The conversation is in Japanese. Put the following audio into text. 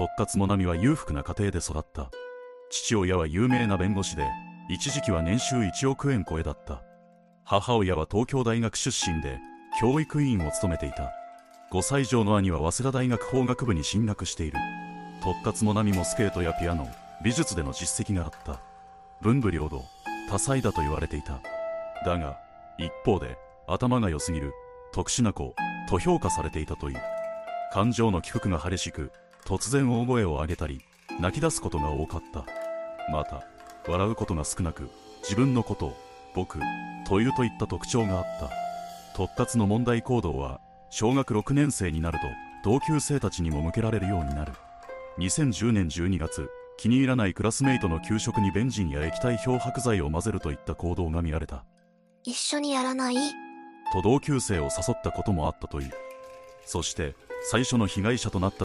特活もなみは裕福な家庭で育った。父親は有名な弁護士で一時期は年収1億円超えだった。母親は東京大学出身で教育委員を務めていた。5歳以上の兄は早稲田大学法学部に進学している。特活もなみもスケートやピアノ美術での実績があった。文武両道多彩だと言われていた。だが一方で頭が良すぎる特殊な子と評価されていたという。感情の起伏が激しく突然大声を上げたり泣き出すことが多かった。また笑うことが少なく自分のことを僕というといった特徴があった。特活の問題行動は小学6年生になると同級生たちにも向けられるようになる。2010年12月気に入らないクラスメイトの給食にベンジンや液体漂白剤を混ぜるといった行動が見られた。一緒にやらない？と同級生を誘ったこともあったという。そして最初の被害者となった